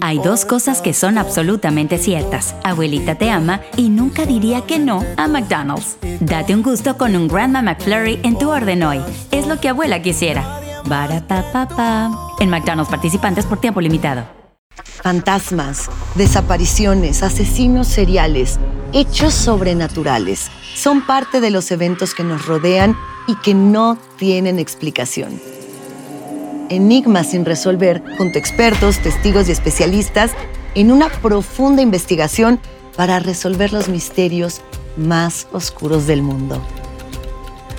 Hay dos cosas que son absolutamente ciertas. Abuelita te ama y nunca diría que no a McDonald's. Date un gusto con un Grandma McFlurry en tu orden hoy. Es lo que abuela quisiera. Barata En McDonald's participantes por tiempo limitado. Fantasmas, desapariciones, asesinos seriales, hechos sobrenaturales son parte de los eventos que nos rodean y que no tienen explicación. Enigmas sin resolver, junto a expertos, testigos y especialistas, en una profunda investigación para resolver los misterios más oscuros del mundo.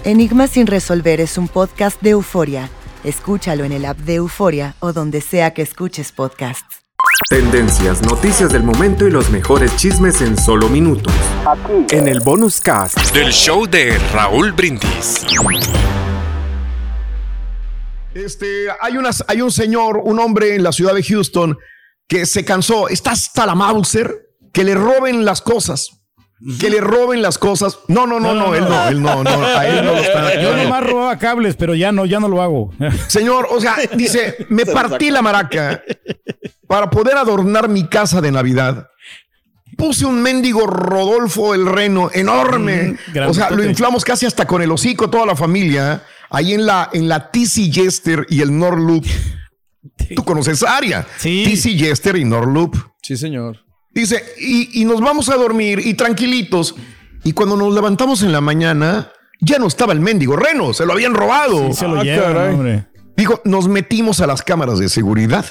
Enigmas sin resolver es un podcast de euforia. Escúchalo en el app de Euforia o donde sea que escuches podcasts. Tendencias, noticias del momento y los mejores chismes en solo minutos. En el bonus cast del show de Raúl Brindis. Este, hay, unas, hay un señor, un hombre en la ciudad de Houston que se cansó, está hasta la Mauser, que le roben las cosas. Que le roben las cosas. No, no, no, no, él no, él no, no, a él no lo está. Yo no, no. nomás robaba cables, pero ya no, ya no lo hago. Señor, o sea, dice, me partí la maraca para poder adornar mi casa de Navidad. Puse un mendigo Rodolfo el Reno enorme. Mm, o sea, lo inflamos casi hasta con el hocico toda la familia. Ahí en la, en la TC Jester y el North Loop. Tú conoces esa área. Sí. TC Jester y North Loop. Sí, señor. Dice, y, y nos vamos a dormir y tranquilitos. Y cuando nos levantamos en la mañana, ya no estaba el mendigo Reno, se lo habían robado. Se lo Ah, llevan, caray. hombre. Dijo, nos metimos a las cámaras de seguridad.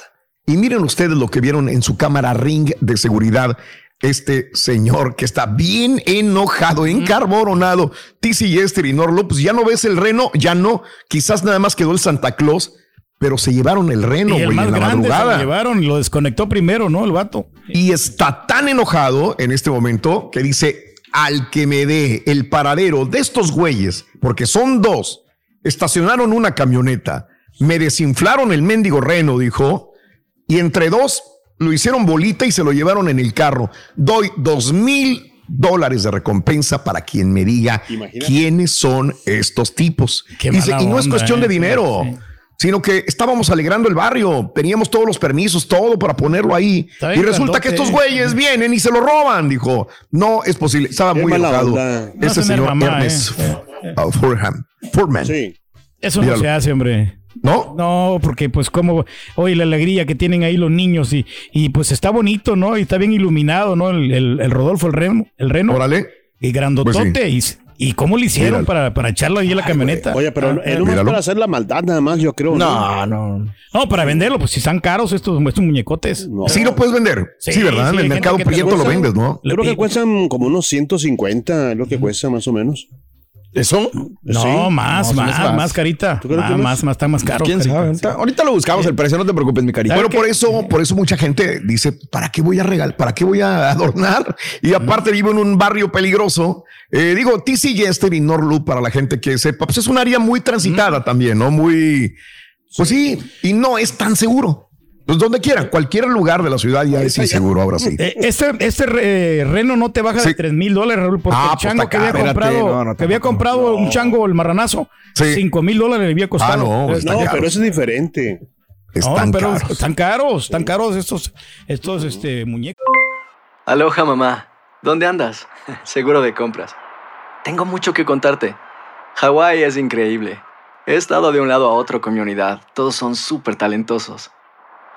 Y miren ustedes lo que vieron en su cámara ring de seguridad. Este señor que está bien enojado, encarboronado. TC Yester y Norlo, pues ya no ves el reno, ya no. Quizás nada más quedó el Santa Claus, pero se llevaron el reno, güey, en la grande se lo madrugada. llevaron lo desconectó primero, ¿no? El vato. Y está tan enojado en este momento que dice, al que me dé el paradero de estos güeyes, porque son dos, estacionaron una camioneta, me desinflaron el mendigo reno, dijo, y entre dos lo hicieron bolita y se lo llevaron en el carro. Doy dos mil dólares de recompensa para quien me diga quiénes son estos tipos. Qué Dice, y no es cuestión de eh, dinero. sí. Sino que estábamos alegrando el barrio, teníamos todos los permisos, todo para ponerlo ahí. Está Y resulta grandote. que estos güeyes vienen y se lo roban, dijo. No es posible. Estaba Qué muy enojado. onda. No Ese señor mamá, Ernest eh. Sí. Eso no Míralo. se hace, hombre. ¿No? No, porque pues como, oye, la alegría que tienen ahí los niños y, y pues está bonito, ¿no? Y está bien iluminado, ¿no? El, el- el Rodolfo, el reno, el reno. Órale. Y grandotote. Pues y, y cómo le hicieron Míralo. para, para echarlo ahí en la camioneta. Oye, pero Ah, él no es para hacer la maldad nada más, yo creo. No, no. No, para venderlo, pues si están caros estos, estos muñecotes. No. Sí lo puedes vender. Sí, Sí, ¿verdad? sí, en el mercado prieto lo vendes, ¿no? Yo creo que cuestan como unos 150, es lo que cuesta más o menos. ¿Eso? No, Sí. más, No, más, más. más, carita. ¿Tú crees Más, más? está más caro. ¿Quién carita. sabe? Ahorita, ahorita lo buscamos el precio, no te preocupes, mi carita. ¿Sabe Bueno, por eso, por eso mucha gente dice, ¿para qué voy a regalar? ¿Para qué voy a adornar? Y aparte vivo en un barrio peligroso. Eh, digo, TC Jester y North Loop, para la gente que sepa, pues es un área muy transitada también, ¿no? Muy, pues sí, y no es tan seguro. Pues donde quieran, cualquier lugar de la ciudad ya es inseguro ahora sí. Eh, Este, este eh, reno no te baja Sí. de 3 mil dólares, Raúl, porque Ah, el pues chango que había comprado, Espérate, no, no, que había comprado un chango, el marranazo, Sí. 5 mil dólares le había costado. Ah, no, está No, pero eso es diferente. no, Están pero caros. están caros, están caros estos, estos este, muñecos. Aloha mamá, ¿dónde andas? Seguro de compras. Tengo mucho que contarte. Hawái es increíble. He estado de un lado a otro con mi unidad. Todos son súper talentosos.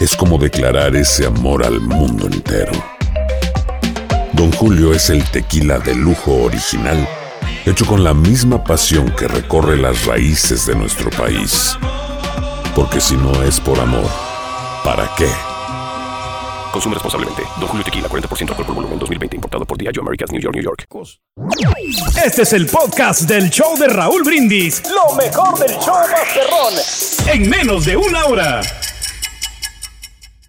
es como declarar ese amor al mundo entero. Don Julio es el tequila de lujo original, hecho con la misma pasión que recorre las raíces de nuestro país. Porque si no es por amor, ¿para qué? Consume responsablemente. Don Julio Tequila, 40% alcohol por volumen, 2020. Importado por Diageo Americas, New York, New York. Este es el podcast del show de Raúl Brindis. Lo mejor del show Masterrón. En menos de una hora.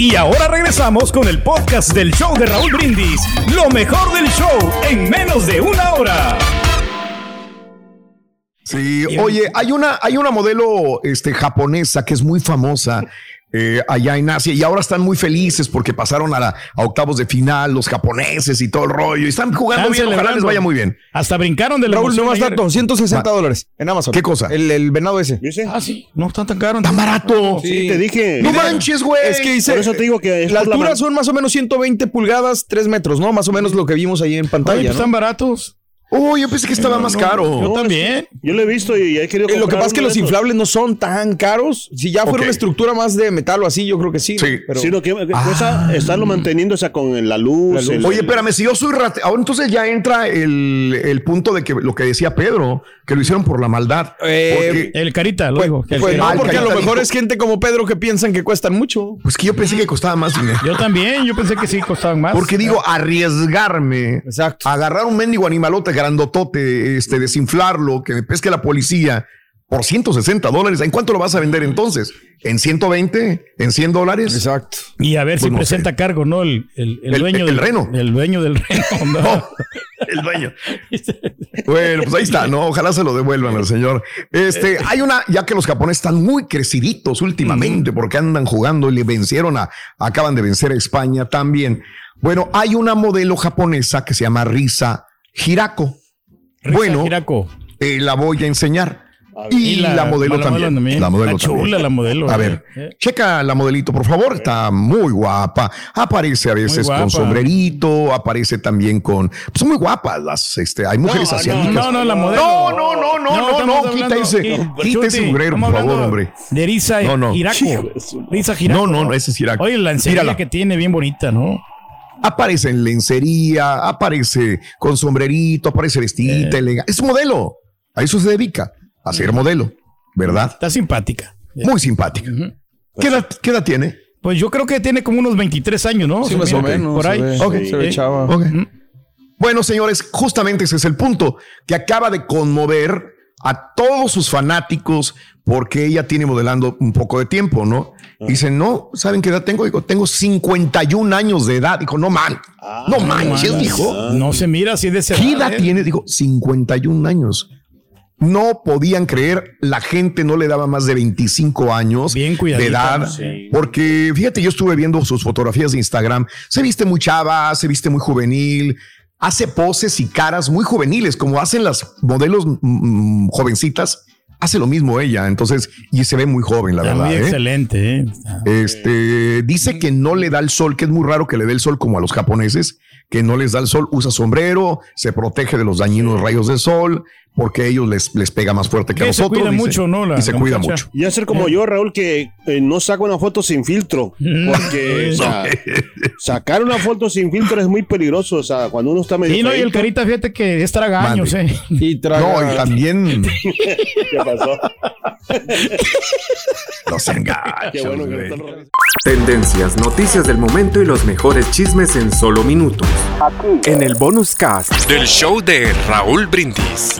Y ahora regresamos con el podcast del show de Raúl Brindis. Lo mejor del show en menos de una hora. Sí, oye, hay una, hay una modelo este, japonesa que es muy famosa eh, allá en Asia y ahora están muy felices porque pasaron a, la, a octavos de final los japoneses y todo el rollo y están jugando Están bien, ojalá les vaya muy bien. Hasta brincaron de la Raúl, no más ayer. dato, 160 Ma- dólares en Amazon. ¿Qué cosa? El, el venado ese. Ah, sí, no están tan caros. Tan barato. Sí, te dije. No manches, güey. Es que dice, Por eso te digo que es la altura son más o menos 120 pulgadas, 3 metros, ¿no? Más o menos lo que vimos ahí en Oye, pantalla. pues ¿no? están baratos. Oh, yo pensé que estaba más caro. Yo también. Yo lo he visto y he querido Eh, lo que pasa es que los inflables no son tan caros. Si ya fuera Ok. una estructura más de metal o así, yo creo que sí. Sí. Pero Sí, lo que cuesta estarlo manteniendo, o sea, con la luz. La luz. el- Oye, espérame, si yo soy rate... Ahora entonces ya entra el, el punto de que lo que decía Pedro, que lo hicieron por la maldad. Eh, Porque- El carita, lo pues, dijo. que el pues no, porque a lo mejor dijo- es gente como Pedro que piensan que cuestan mucho. pues que yo pensé que costaba más dinero. Yo también, yo pensé que sí costaban más. Porque digo, arriesgarme, Exacto. agarrar un mendigo animalote grandotote, este, desinflarlo, que me pesque la policía por 160 dólares. ¿En cuánto lo vas a vender entonces? ¿En 120? ¿En 100 dólares? Exacto. Y a ver Pues si no presenta cargo, ¿no? El, el, el El- dueño el del reno. El dueño del reno. ¿no? No, el dueño. Bueno, pues ahí está, ¿no? Ojalá se lo devuelvan al señor. Este, hay una, ya que los japoneses están muy creciditos últimamente porque andan jugando y le vencieron a, acaban de vencer a España también. Bueno, hay una modelo japonesa que se llama Risa Hirako. Risa bueno, eh, la voy a enseñar. Y, la, modelo también. La modelo Está chula también. la modelo. A eh. ver, Eh. checa la modelito, por favor. Está muy guapa. Aparece a veces guapa. con sombrerito, aparece también con. Pues son muy guapas las. Este, hay mujeres No, asiáticas. No, no, la modelo. No, no, no, no, no, no, quita ese, Qui- quita ese mugrero, por favor, hombre. De Risa No, no. Hirako. Risa Hirako. No, no, no, ese es Hirako. Oye, la enseñanza que tiene bien bonita, ¿no? Aparece en lencería, aparece con sombrerito, aparece vestidita, Eh. elegante. Es modelo. A eso se dedica, a ser modelo, ¿verdad? Está simpática. Muy simpática. ¿Qué edad, qué edad tiene? Pues yo creo que tiene como unos 23 años, ¿no? Sí, más o menos. Por ahí. Se ve, Ok. se ve Sí. chava. Bueno, señores, justamente ese es el punto que acaba de conmover a todos sus fanáticos porque ella tiene modelando un poco de tiempo, ¿no? Dicen, no, ¿saben qué edad tengo? Digo, tengo 51 años de edad. Dijo, no man, no manches, mames. dijo. No se mira así de esa ¿Qué edad ¿eh? tiene? Dijo, 51 años. No podían creer, la gente no le daba más de 25 años Bien de edad. Porque fíjate, yo estuve viendo sus fotografías de Instagram. Se viste muy chava, se viste muy juvenil, hace poses y caras muy juveniles, como hacen las modelos mm, jovencitas. Hace lo mismo ella, entonces, y se ve muy joven, la Está verdad. muy ¿eh? excelente, ¿eh? Este dice que no le da el sol, que es muy raro que le dé el sol como a los japoneses, que no les da el sol, usa sombrero, se protege de los dañinos rayos del sol, porque a ellos les, les pega más fuerte que a Que se nosotros. cuida dice, mucho, ¿no? La- y se la cuida muchacha. mucho. Y hacer como yo, Raúl, que eh, no saco una foto sin filtro. Porque, o sea, sacar una foto sin filtro es muy peligroso. O sea, cuando uno está medio. Sí, no, y el carita, fíjate que es tragaños. ¿eh? Y traga- No, y también ¿Qué pasó? no gachos, Qué bueno que no güey. está el revés. Tendencias, noticias del momento y los mejores chismes en solo minutos. En el bonus cast Del show de Raúl Brindis.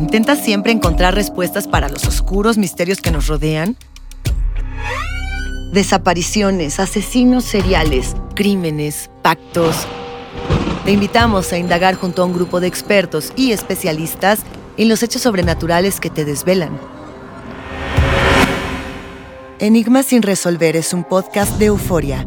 ¿Intentas siempre encontrar respuestas para los oscuros misterios que nos rodean? Desapariciones, asesinos seriales, crímenes, pactos. Te invitamos a indagar junto a un grupo de expertos y especialistas en los hechos sobrenaturales que te desvelan. Enigma sin resolver es un podcast de euforia.